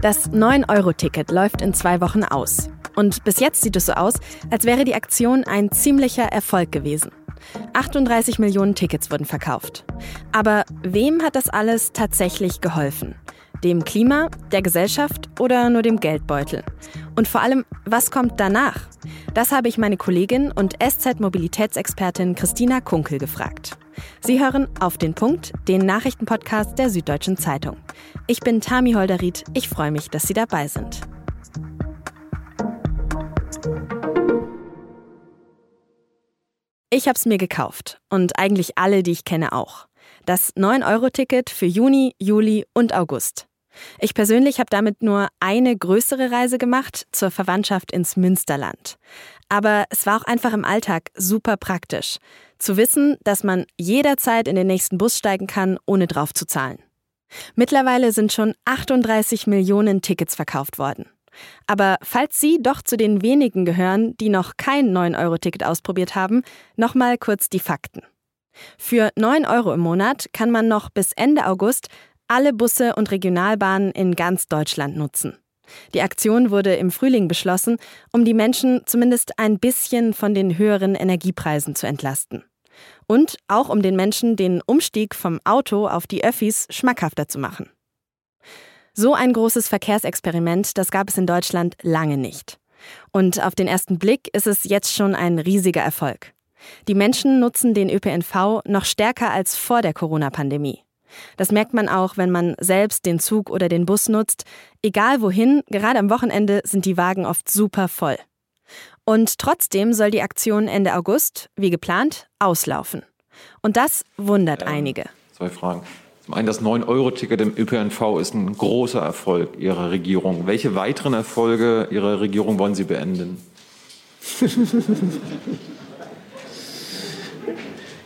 Das 9-Euro-Ticket läuft in zwei Wochen aus. Und bis jetzt sieht es so aus, als wäre die Aktion ein ziemlicher Erfolg gewesen. 38 Millionen Tickets wurden verkauft. Aber wem hat das alles tatsächlich geholfen? Dem Klima, der Gesellschaft oder nur dem Geldbeutel? Und vor allem, was kommt danach? Das habe ich meine Kollegin und SZ-Mobilitätsexpertin Christina Kunkel gefragt. Sie hören auf den Punkt, den Nachrichtenpodcast der Süddeutschen Zeitung. Ich bin Tami Holderried. Ich freue mich, dass Sie dabei sind. Ich habe es mir gekauft und eigentlich alle, die ich kenne, auch. Das 9-Euro-Ticket für Juni, Juli und August. Ich persönlich habe damit nur eine größere Reise gemacht zur Verwandtschaft ins Münsterland. Aber es war auch einfach im Alltag super praktisch, zu wissen, dass man jederzeit in den nächsten Bus steigen kann, ohne drauf zu zahlen. Mittlerweile sind schon 38 Millionen Tickets verkauft worden. Aber falls Sie doch zu den wenigen gehören, die noch kein 9-Euro-Ticket ausprobiert haben, nochmal kurz die Fakten. Für 9 Euro im Monat kann man noch bis Ende August alle Busse und Regionalbahnen in ganz Deutschland nutzen. Die Aktion wurde im Frühling beschlossen, um die Menschen zumindest ein bisschen von den höheren Energiepreisen zu entlasten. Und auch um den Menschen den Umstieg vom Auto auf die Öffis schmackhafter zu machen. So ein großes Verkehrsexperiment, das gab es in Deutschland lange nicht. Und auf den ersten Blick ist es jetzt schon ein riesiger Erfolg. Die Menschen nutzen den ÖPNV noch stärker als vor der Corona-Pandemie. Das merkt man auch, wenn man selbst den Zug oder den Bus nutzt. Egal wohin, gerade am Wochenende sind die Wagen oft super voll. Und trotzdem soll die Aktion Ende August, wie geplant, auslaufen. Und das wundert ähm, einige. Zwei Fragen. Zum einen, das 9-Euro-Ticket im ÖPNV ist ein großer Erfolg Ihrer Regierung. Welche weiteren Erfolge Ihrer Regierung wollen Sie beenden?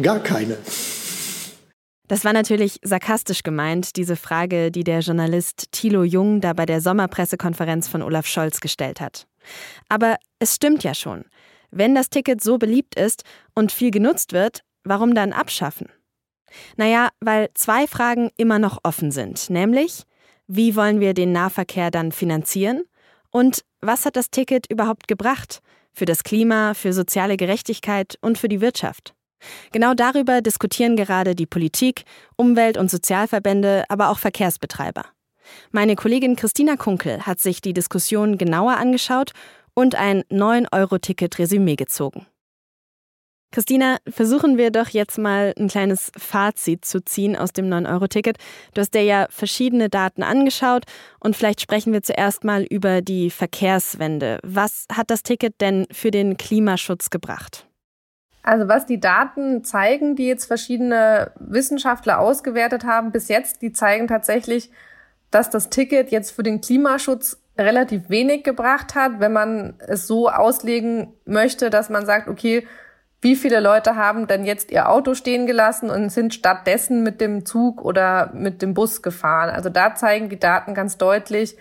Gar keine. Das war natürlich sarkastisch gemeint, diese Frage, die der Journalist Thilo Jung da bei der Sommerpressekonferenz von Olaf Scholz gestellt hat. Aber es stimmt ja schon. Wenn das Ticket so beliebt ist und viel genutzt wird, warum dann abschaffen? Naja, weil zwei Fragen immer noch offen sind, nämlich, wie wollen wir den Nahverkehr dann finanzieren? Und was hat das Ticket überhaupt gebracht? Für das Klima, für soziale Gerechtigkeit und für die Wirtschaft? Genau darüber diskutieren gerade die Politik, Umwelt- und Sozialverbände, aber auch Verkehrsbetreiber. Meine Kollegin Christina Kunkel hat sich die Diskussion genauer angeschaut und ein 9-Euro-Ticket-Resümee gezogen. Christina, versuchen wir doch jetzt mal ein kleines Fazit zu ziehen aus dem 9-Euro-Ticket. Du hast dir ja verschiedene Daten angeschaut und vielleicht sprechen wir zuerst mal über die Verkehrswende. Was hat das Ticket denn für den Klimaschutz gebracht? Also was die Daten zeigen, die jetzt verschiedene Wissenschaftler ausgewertet haben bis jetzt, die zeigen tatsächlich, dass das Ticket jetzt für den Klimaschutz relativ wenig gebracht hat, wenn man es so auslegen möchte, dass man sagt, okay, wie viele Leute haben denn jetzt ihr Auto stehen gelassen und sind stattdessen mit dem Zug oder mit dem Bus gefahren? Also da zeigen die Daten ganz deutlich,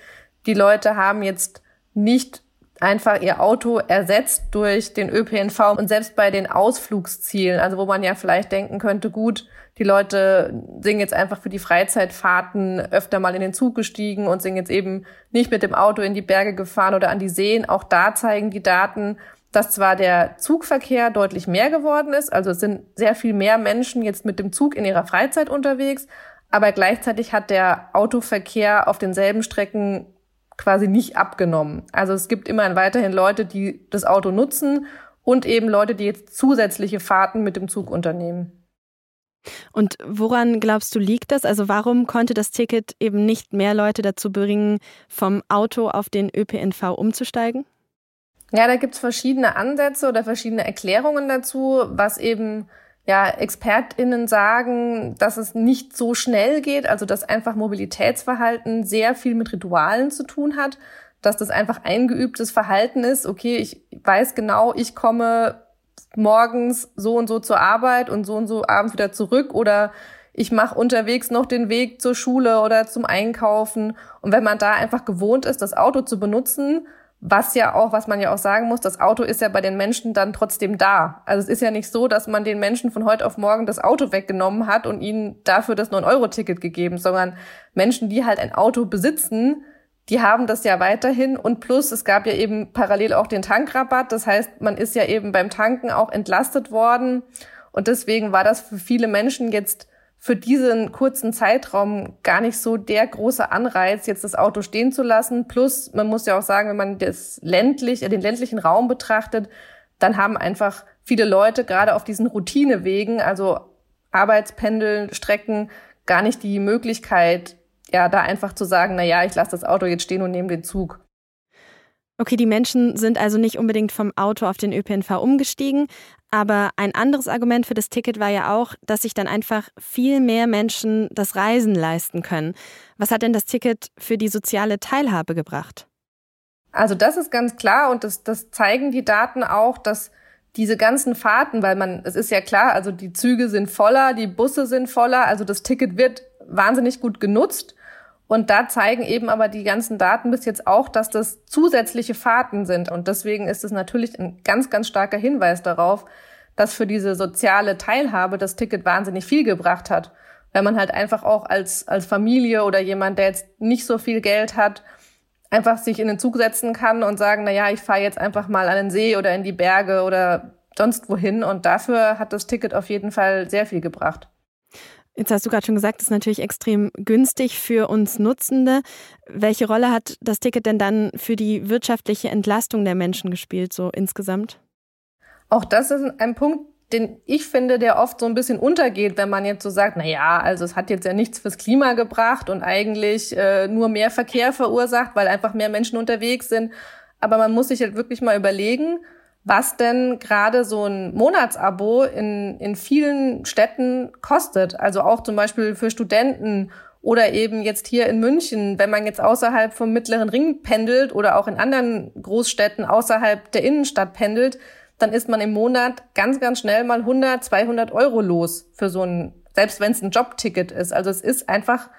die Leute haben jetzt nicht einfach ihr Auto ersetzt durch den ÖPNV und selbst bei den Ausflugszielen, also wo man ja vielleicht denken könnte, gut, die Leute sind jetzt einfach für die Freizeitfahrten öfter mal in den Zug gestiegen und sind jetzt eben nicht mit dem Auto in die Berge gefahren oder an die Seen. Auch da zeigen die Daten, dass zwar der Zugverkehr deutlich mehr geworden ist, also es sind sehr viel mehr Menschen jetzt mit dem Zug in ihrer Freizeit unterwegs, aber gleichzeitig hat der Autoverkehr auf denselben Strecken quasi nicht abgenommen. Also es gibt immerhin weiterhin Leute, die das Auto nutzen und eben Leute, die jetzt zusätzliche Fahrten mit dem Zug unternehmen. Und woran glaubst du liegt das? Also warum konnte das Ticket eben nicht mehr Leute dazu bringen, vom Auto auf den ÖPNV umzusteigen? Ja, da gibt's verschiedene Ansätze oder verschiedene Erklärungen dazu, was eben ja, ExpertInnen sagen, dass es nicht so schnell geht, also dass einfach Mobilitätsverhalten sehr viel mit Ritualen zu tun hat, dass das einfach eingeübtes Verhalten ist. Okay, ich weiß genau, ich komme morgens so und so zur Arbeit und so und so abends wieder zurück oder ich mache unterwegs noch den Weg zur Schule oder zum Einkaufen. Und wenn man da einfach gewohnt ist, das Auto zu benutzen, was ja auch, was man ja auch sagen muss, das Auto ist ja bei den Menschen dann trotzdem da. Also es ist ja nicht so, dass man den Menschen von heute auf morgen das Auto weggenommen hat und ihnen dafür das 9-Euro-Ticket gegeben, sondern Menschen, die halt ein Auto besitzen, die haben das ja weiterhin und plus es gab ja eben parallel auch den Tankrabatt. Das heißt, man ist ja eben beim Tanken auch entlastet worden und deswegen war das für viele Menschen jetzt für diesen kurzen Zeitraum gar nicht so der große Anreiz, jetzt das Auto stehen zu lassen. Plus, man muss ja auch sagen, wenn man das ländlich, den ländlichen Raum betrachtet, dann haben einfach viele Leute gerade auf diesen Routinewegen, also Arbeitspendeln, Strecken, gar nicht die Möglichkeit, ja, da einfach zu sagen, na ja, ich lasse das Auto jetzt stehen und nehme den Zug. Okay, die Menschen sind also nicht unbedingt vom Auto auf den ÖPNV umgestiegen, aber ein anderes Argument für das Ticket war ja auch, dass sich dann einfach viel mehr Menschen das Reisen leisten können. Was hat denn das Ticket für die soziale Teilhabe gebracht? Also das ist ganz klar und das, das zeigen die Daten auch, dass diese ganzen Fahrten, weil man, es ist ja klar, also die Züge sind voller, die Busse sind voller, also das Ticket wird wahnsinnig gut genutzt. Und da zeigen eben aber die ganzen Daten bis jetzt auch, dass das zusätzliche Fahrten sind. Und deswegen ist es natürlich ein ganz, ganz starker Hinweis darauf, dass für diese soziale Teilhabe das Ticket wahnsinnig viel gebracht hat. Weil man halt einfach auch als, als Familie oder jemand, der jetzt nicht so viel Geld hat, einfach sich in den Zug setzen kann und sagen, na ja, ich fahre jetzt einfach mal an den See oder in die Berge oder sonst wohin. Und dafür hat das Ticket auf jeden Fall sehr viel gebracht. Jetzt hast du gerade schon gesagt, das ist natürlich extrem günstig für uns Nutzende. Welche Rolle hat das Ticket denn dann für die wirtschaftliche Entlastung der Menschen gespielt, so insgesamt? Auch das ist ein Punkt, den ich finde, der oft so ein bisschen untergeht, wenn man jetzt so sagt, na ja, also es hat jetzt ja nichts fürs Klima gebracht und eigentlich äh, nur mehr Verkehr verursacht, weil einfach mehr Menschen unterwegs sind. Aber man muss sich halt wirklich mal überlegen, was denn gerade so ein Monatsabo in, in vielen Städten kostet. Also auch zum Beispiel für Studenten oder eben jetzt hier in München, wenn man jetzt außerhalb vom mittleren Ring pendelt oder auch in anderen Großstädten außerhalb der Innenstadt pendelt, dann ist man im Monat ganz, ganz schnell mal 100, 200 Euro los für so ein, selbst wenn es ein Jobticket ist. Also es ist einfach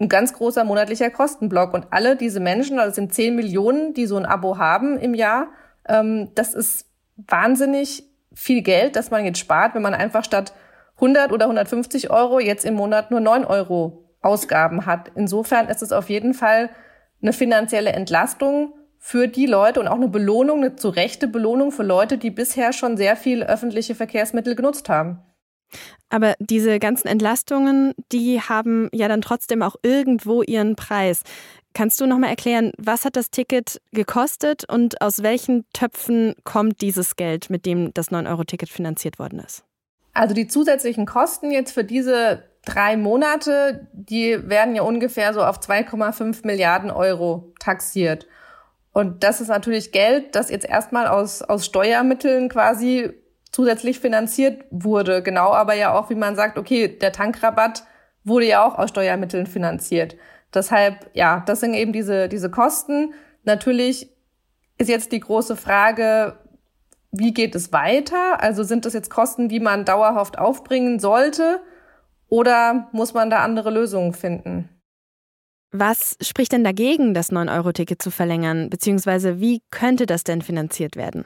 ein ganz großer monatlicher Kostenblock. Und alle diese Menschen, also es sind 10 Millionen, die so ein Abo haben im Jahr, ähm, das ist wahnsinnig viel Geld, das man jetzt spart, wenn man einfach statt 100 oder 150 Euro jetzt im Monat nur 9 Euro Ausgaben hat. Insofern ist es auf jeden Fall eine finanzielle Entlastung für die Leute und auch eine Belohnung, eine zu Rechte Belohnung für Leute, die bisher schon sehr viel öffentliche Verkehrsmittel genutzt haben. Aber diese ganzen Entlastungen, die haben ja dann trotzdem auch irgendwo ihren Preis. Kannst du noch mal erklären, was hat das Ticket gekostet und aus welchen Töpfen kommt dieses Geld, mit dem das 9-Euro-Ticket finanziert worden ist? Also die zusätzlichen Kosten jetzt für diese drei Monate, die werden ja ungefähr so auf 2,5 Milliarden Euro taxiert. Und das ist natürlich Geld, das jetzt erstmal aus, aus Steuermitteln quasi zusätzlich finanziert wurde. Genau aber ja auch, wie man sagt, okay, der Tankrabatt wurde ja auch aus Steuermitteln finanziert. Deshalb, ja, das sind eben diese, diese Kosten. Natürlich ist jetzt die große Frage, wie geht es weiter? Also sind das jetzt Kosten, die man dauerhaft aufbringen sollte? Oder muss man da andere Lösungen finden? Was spricht denn dagegen, das 9-Euro-Ticket zu verlängern? Beziehungsweise wie könnte das denn finanziert werden?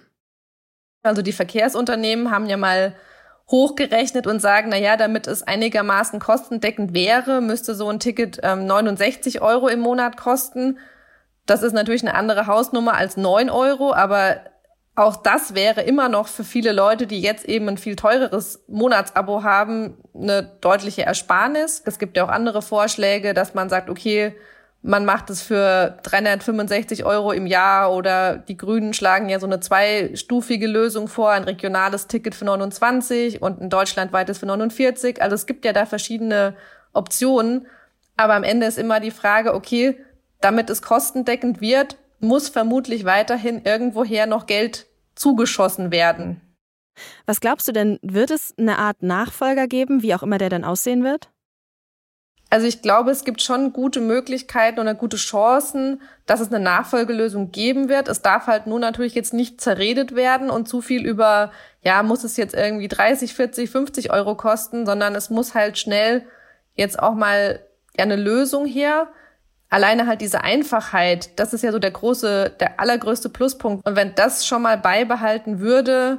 Also die Verkehrsunternehmen haben ja mal hochgerechnet und sagen, na ja, damit es einigermaßen kostendeckend wäre, müsste so ein Ticket ähm, 69 Euro im Monat kosten. Das ist natürlich eine andere Hausnummer als 9 Euro, aber auch das wäre immer noch für viele Leute, die jetzt eben ein viel teureres Monatsabo haben, eine deutliche Ersparnis. Es gibt ja auch andere Vorschläge, dass man sagt, okay, man macht es für 365 Euro im Jahr oder die Grünen schlagen ja so eine zweistufige Lösung vor, ein regionales Ticket für 29 und ein deutschlandweites für 49. Also es gibt ja da verschiedene Optionen. Aber am Ende ist immer die Frage, okay, damit es kostendeckend wird, muss vermutlich weiterhin irgendwoher noch Geld zugeschossen werden. Was glaubst du denn, wird es eine Art Nachfolger geben, wie auch immer der dann aussehen wird? Also ich glaube, es gibt schon gute Möglichkeiten oder gute Chancen, dass es eine Nachfolgelösung geben wird. Es darf halt nur natürlich jetzt nicht zerredet werden und zu viel über, ja, muss es jetzt irgendwie 30, 40, 50 Euro kosten, sondern es muss halt schnell jetzt auch mal ja eine Lösung her. Alleine halt diese Einfachheit, das ist ja so der große, der allergrößte Pluspunkt. Und wenn das schon mal beibehalten würde,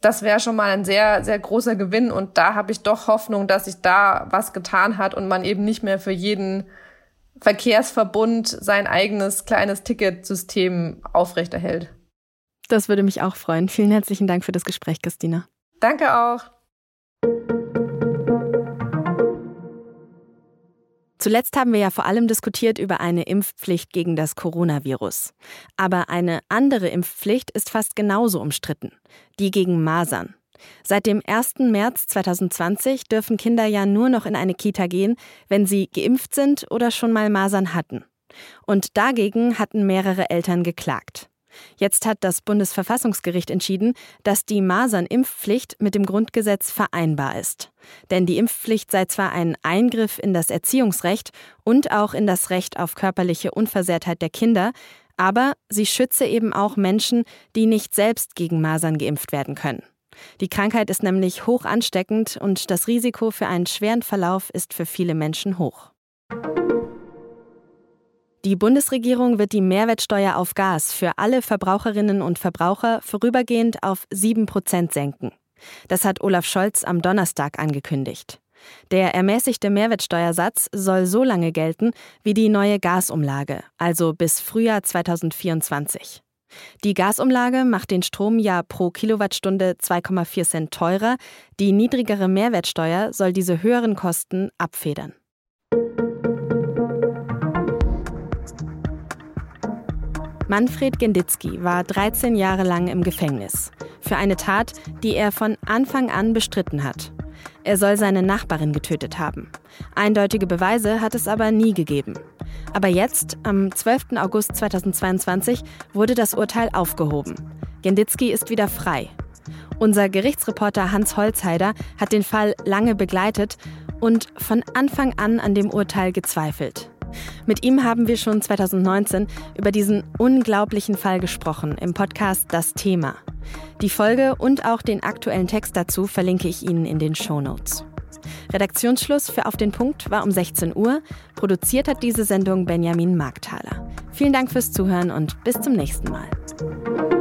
das wäre schon mal ein sehr, sehr großer Gewinn. Und da habe ich doch Hoffnung, dass sich da was getan hat und man eben nicht mehr für jeden Verkehrsverbund sein eigenes kleines Ticketsystem aufrechterhält. Das würde mich auch freuen. Vielen herzlichen Dank für das Gespräch, Christina. Danke auch. Zuletzt haben wir ja vor allem diskutiert über eine Impfpflicht gegen das Coronavirus. Aber eine andere Impfpflicht ist fast genauso umstritten, die gegen Masern. Seit dem 1. März 2020 dürfen Kinder ja nur noch in eine Kita gehen, wenn sie geimpft sind oder schon mal Masern hatten. Und dagegen hatten mehrere Eltern geklagt. Jetzt hat das Bundesverfassungsgericht entschieden, dass die Masernimpfpflicht mit dem Grundgesetz vereinbar ist. Denn die Impfpflicht sei zwar ein Eingriff in das Erziehungsrecht und auch in das Recht auf körperliche Unversehrtheit der Kinder, aber sie schütze eben auch Menschen, die nicht selbst gegen Masern geimpft werden können. Die Krankheit ist nämlich hoch ansteckend und das Risiko für einen schweren Verlauf ist für viele Menschen hoch. Die Bundesregierung wird die Mehrwertsteuer auf Gas für alle Verbraucherinnen und Verbraucher vorübergehend auf 7 Prozent senken. Das hat Olaf Scholz am Donnerstag angekündigt. Der ermäßigte Mehrwertsteuersatz soll so lange gelten wie die neue Gasumlage, also bis Frühjahr 2024. Die Gasumlage macht den Strom ja pro Kilowattstunde 2,4 Cent teurer. Die niedrigere Mehrwertsteuer soll diese höheren Kosten abfedern. Manfred Genditzki war 13 Jahre lang im Gefängnis für eine Tat, die er von Anfang an bestritten hat. Er soll seine Nachbarin getötet haben. Eindeutige Beweise hat es aber nie gegeben. Aber jetzt, am 12. August 2022, wurde das Urteil aufgehoben. Genditzki ist wieder frei. Unser Gerichtsreporter Hans Holzheider hat den Fall lange begleitet und von Anfang an an dem Urteil gezweifelt. Mit ihm haben wir schon 2019 über diesen unglaublichen Fall gesprochen im Podcast Das Thema. Die Folge und auch den aktuellen Text dazu verlinke ich Ihnen in den Show Notes. Redaktionsschluss für Auf den Punkt war um 16 Uhr. Produziert hat diese Sendung Benjamin Markthaler. Vielen Dank fürs Zuhören und bis zum nächsten Mal.